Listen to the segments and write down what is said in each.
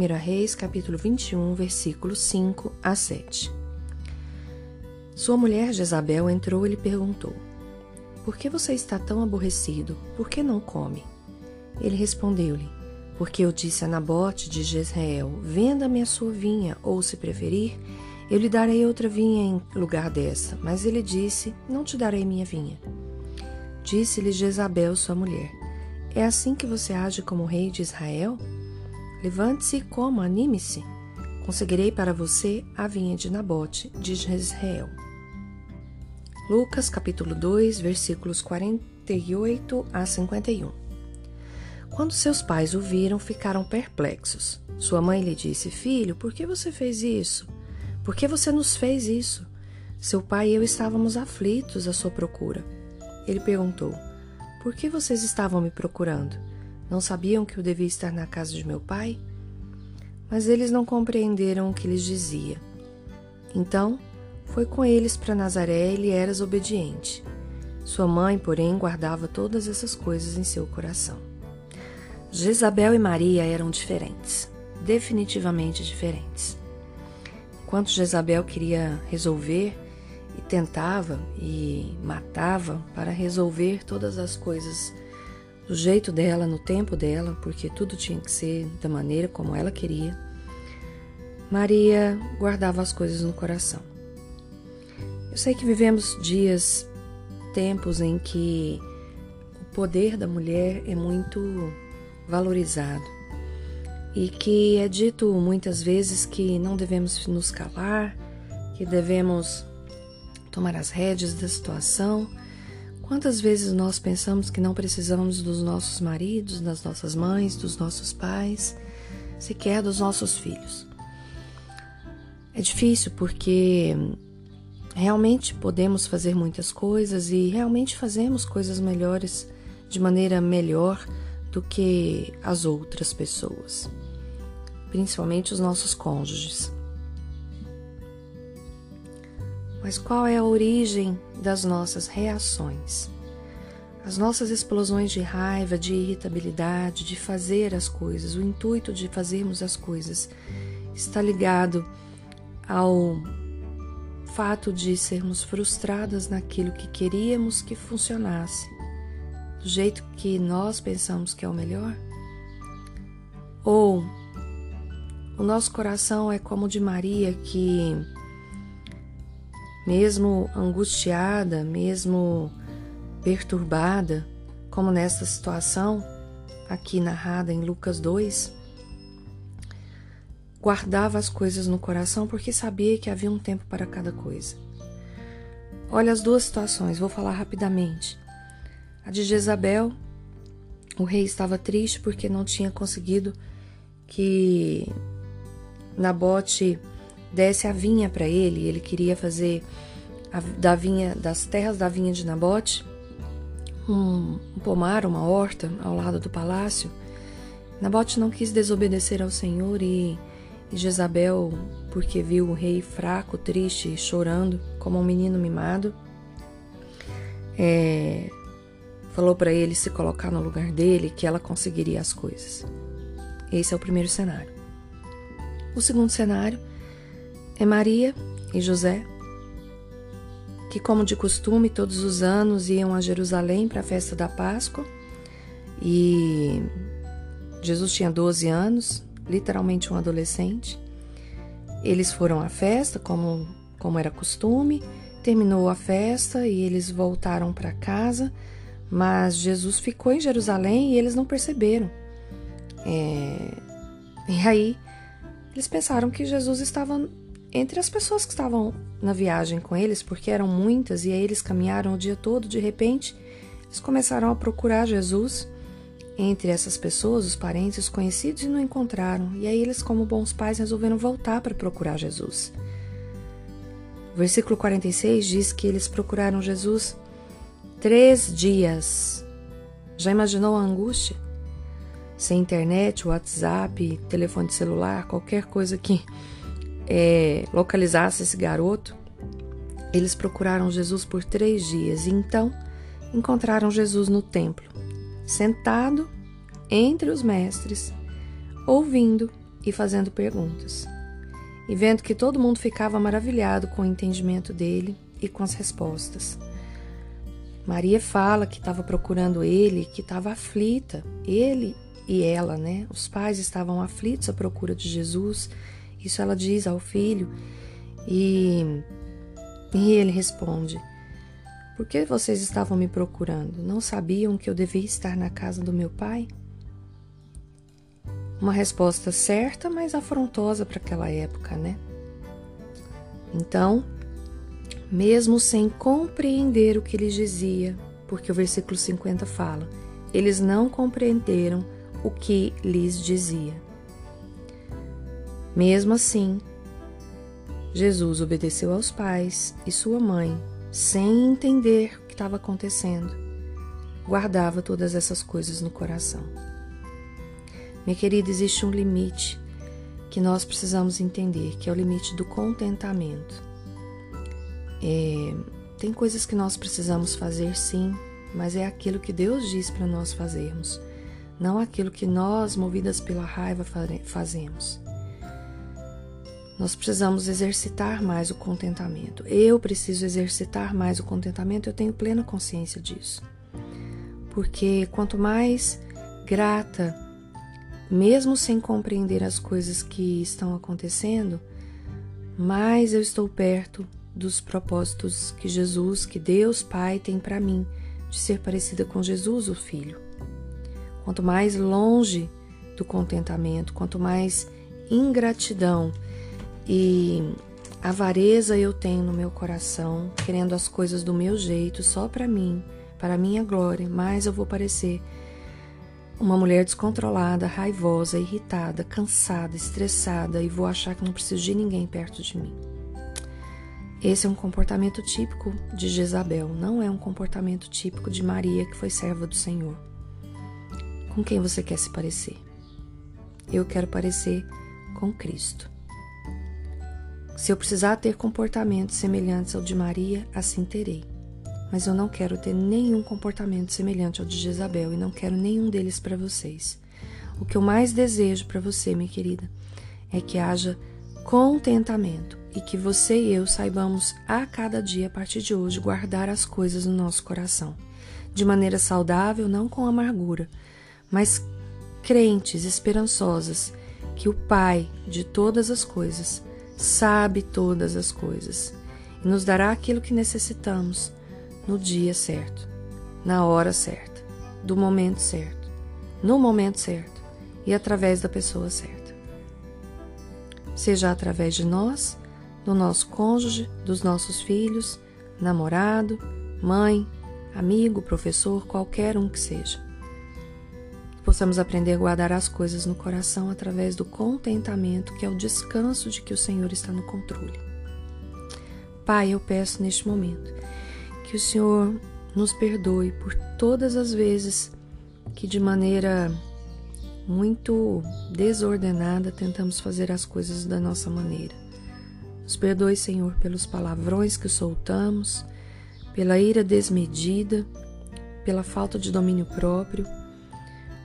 1 Reis, capítulo 21, versículos 5 a 7. Sua mulher Jezabel entrou e lhe perguntou: Por que você está tão aborrecido? Por que não come? Ele respondeu-lhe: Porque eu disse a Nabote de Jezreel: Venda-me a sua vinha, ou se preferir, eu lhe darei outra vinha em lugar dessa. Mas ele disse: Não te darei minha vinha. Disse-lhe Jezabel, sua mulher: É assim que você age como rei de Israel? Levante-se e coma, anime-se. Conseguirei para você a vinha de Nabote de Jezreel. Lucas capítulo 2, versículos 48 a 51. Quando seus pais o viram, ficaram perplexos. Sua mãe lhe disse: Filho, por que você fez isso? Por que você nos fez isso? Seu pai e eu estávamos aflitos à sua procura. Ele perguntou: Por que vocês estavam me procurando? Não sabiam que eu devia estar na casa de meu pai? Mas eles não compreenderam o que lhes dizia. Então, foi com eles para Nazaré e lhe eras obediente. Sua mãe, porém, guardava todas essas coisas em seu coração. Jezabel e Maria eram diferentes, definitivamente diferentes. Enquanto Jezabel queria resolver e tentava e matava para resolver todas as coisas do jeito dela, no tempo dela, porque tudo tinha que ser da maneira como ela queria. Maria guardava as coisas no coração. Eu sei que vivemos dias, tempos em que o poder da mulher é muito valorizado e que é dito muitas vezes que não devemos nos calar, que devemos tomar as rédeas da situação Quantas vezes nós pensamos que não precisamos dos nossos maridos, das nossas mães, dos nossos pais, sequer dos nossos filhos? É difícil porque realmente podemos fazer muitas coisas e realmente fazemos coisas melhores de maneira melhor do que as outras pessoas, principalmente os nossos cônjuges. Mas qual é a origem das nossas reações? As nossas explosões de raiva, de irritabilidade, de fazer as coisas, o intuito de fazermos as coisas está ligado ao fato de sermos frustradas naquilo que queríamos que funcionasse, do jeito que nós pensamos que é o melhor? Ou o nosso coração é como o de Maria que mesmo angustiada, mesmo perturbada, como nesta situação aqui narrada em Lucas 2, guardava as coisas no coração porque sabia que havia um tempo para cada coisa. Olha as duas situações, vou falar rapidamente. A de Jezabel, o rei estava triste porque não tinha conseguido que Nabote desse a vinha para ele, ele queria fazer a, da vinha, das terras da vinha de Nabote um, um pomar, uma horta ao lado do palácio. Nabote não quis desobedecer ao Senhor e, e Jezabel, porque viu o rei fraco, triste, chorando como um menino mimado, é, falou para ele se colocar no lugar dele, que ela conseguiria as coisas. Esse é o primeiro cenário. O segundo cenário é Maria e José, que, como de costume, todos os anos iam a Jerusalém para a festa da Páscoa. E Jesus tinha 12 anos, literalmente um adolescente. Eles foram à festa, como, como era costume, terminou a festa e eles voltaram para casa, mas Jesus ficou em Jerusalém e eles não perceberam. É... E aí eles pensaram que Jesus estava entre as pessoas que estavam na viagem com eles, porque eram muitas e aí eles caminharam o dia todo, de repente, eles começaram a procurar Jesus entre essas pessoas, os parentes, os conhecidos, e não encontraram. E aí eles, como bons pais, resolveram voltar para procurar Jesus. O versículo 46 diz que eles procuraram Jesus três dias. Já imaginou a angústia? Sem internet, WhatsApp, telefone celular, qualquer coisa que é, localizasse esse garoto, eles procuraram Jesus por três dias e então encontraram Jesus no templo, sentado entre os mestres, ouvindo e fazendo perguntas. E vendo que todo mundo ficava maravilhado com o entendimento dele e com as respostas. Maria fala que estava procurando ele, que estava aflita. Ele e ela, né? Os pais estavam aflitos à procura de Jesus. Isso ela diz ao filho. E, e ele responde: Por que vocês estavam me procurando? Não sabiam que eu devia estar na casa do meu pai? Uma resposta certa, mas afrontosa para aquela época, né? Então, mesmo sem compreender o que lhes dizia, porque o versículo 50 fala, eles não compreenderam o que lhes dizia. Mesmo assim, Jesus obedeceu aos pais e sua mãe, sem entender o que estava acontecendo, guardava todas essas coisas no coração. Minha querida, existe um limite que nós precisamos entender, que é o limite do contentamento. É, tem coisas que nós precisamos fazer sim, mas é aquilo que Deus diz para nós fazermos, não aquilo que nós, movidas pela raiva, fazemos. Nós precisamos exercitar mais o contentamento. Eu preciso exercitar mais o contentamento, eu tenho plena consciência disso. Porque quanto mais grata mesmo sem compreender as coisas que estão acontecendo, mais eu estou perto dos propósitos que Jesus, que Deus Pai tem para mim, de ser parecida com Jesus, o Filho. Quanto mais longe do contentamento, quanto mais ingratidão e avareza eu tenho no meu coração, querendo as coisas do meu jeito, só para mim, para minha glória, mais eu vou parecer uma mulher descontrolada, raivosa, irritada, cansada, estressada e vou achar que não preciso de ninguém perto de mim. Esse é um comportamento típico de Jezabel, não é um comportamento típico de Maria, que foi serva do Senhor. Com quem você quer se parecer? Eu quero parecer com Cristo. Se eu precisar ter comportamentos semelhantes ao de Maria, assim terei mas eu não quero ter nenhum comportamento semelhante ao de Jezabel e não quero nenhum deles para vocês. O que eu mais desejo para você, minha querida, é que haja contentamento e que você e eu saibamos a cada dia, a partir de hoje, guardar as coisas no nosso coração, de maneira saudável, não com amargura, mas crentes, esperançosas, que o Pai de todas as coisas sabe todas as coisas e nos dará aquilo que necessitamos no dia certo, na hora certa, do momento certo, no momento certo e através da pessoa certa. Seja através de nós, do nosso cônjuge, dos nossos filhos, namorado, mãe, amigo, professor, qualquer um que seja. Possamos aprender a guardar as coisas no coração através do contentamento, que é o descanso de que o Senhor está no controle. Pai, eu peço neste momento que o Senhor nos perdoe por todas as vezes que, de maneira muito desordenada, tentamos fazer as coisas da nossa maneira. Nos perdoe, Senhor, pelos palavrões que soltamos, pela ira desmedida, pela falta de domínio próprio,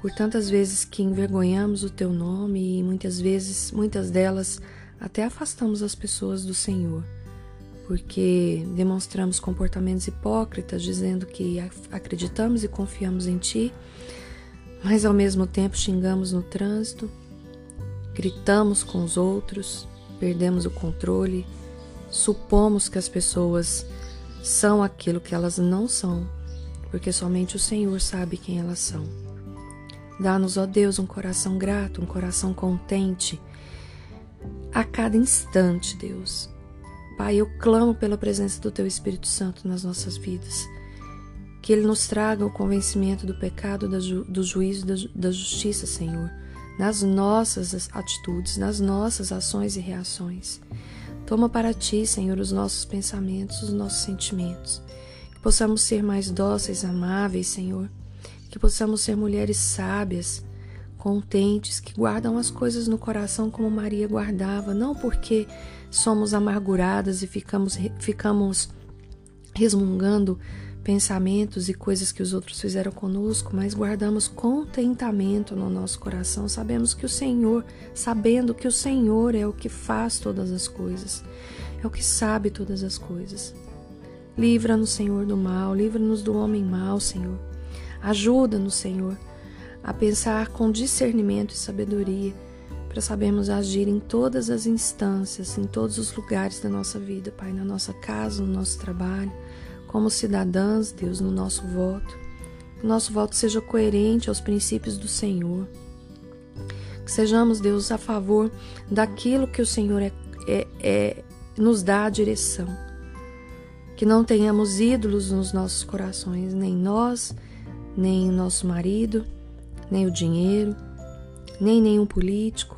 por tantas vezes que envergonhamos o teu nome e muitas vezes, muitas delas, até afastamos as pessoas do Senhor porque demonstramos comportamentos hipócritas dizendo que acreditamos e confiamos em Ti, mas ao mesmo tempo xingamos no trânsito, gritamos com os outros, perdemos o controle, supomos que as pessoas são aquilo que elas não são, porque somente o Senhor sabe quem elas são. Dá-nos, ó Deus, um coração grato, um coração contente a cada instante, Deus Pai, eu clamo pela presença do Teu Espírito Santo nas nossas vidas. Que Ele nos traga o convencimento do pecado, do juízo, da justiça, Senhor, nas nossas atitudes, nas nossas ações e reações. Toma para Ti, Senhor, os nossos pensamentos, os nossos sentimentos. Que possamos ser mais dóceis, amáveis, Senhor. Que possamos ser mulheres sábias, contentes, que guardam as coisas no coração como Maria guardava, não porque somos amarguradas e ficamos, ficamos resmungando pensamentos e coisas que os outros fizeram conosco, mas guardamos contentamento no nosso coração. Sabemos que o Senhor, sabendo que o Senhor é o que faz todas as coisas, é o que sabe todas as coisas. Livra-nos, Senhor, do mal, livra-nos do homem mau, Senhor. Ajuda-nos, Senhor, a pensar com discernimento e sabedoria para sabermos agir em todas as instâncias, em todos os lugares da nossa vida, Pai, na nossa casa, no nosso trabalho, como cidadãs, Deus, no nosso voto. Que nosso voto seja coerente aos princípios do Senhor. Que sejamos, Deus, a favor daquilo que o Senhor é, é, é, nos dá a direção. Que não tenhamos ídolos nos nossos corações, nem nós, nem nosso marido, nem o dinheiro, nem nenhum político,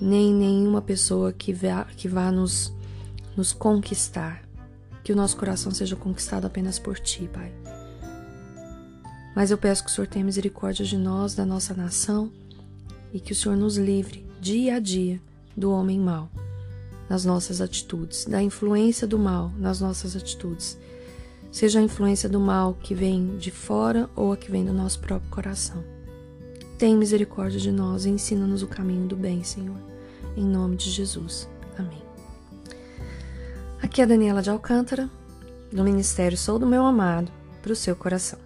nem nenhuma pessoa que vá, que vá nos, nos conquistar. Que o nosso coração seja conquistado apenas por Ti, Pai. Mas eu peço que o Senhor tenha misericórdia de nós, da nossa nação, e que o Senhor nos livre, dia a dia, do homem mau, nas nossas atitudes, da influência do mal nas nossas atitudes. Seja a influência do mal que vem de fora ou a que vem do nosso próprio coração. Tem misericórdia de nós e ensina-nos o caminho do bem, Senhor em nome de Jesus. Amém. Aqui é a Daniela de Alcântara, do Ministério Sou do Meu Amado, para o seu coração.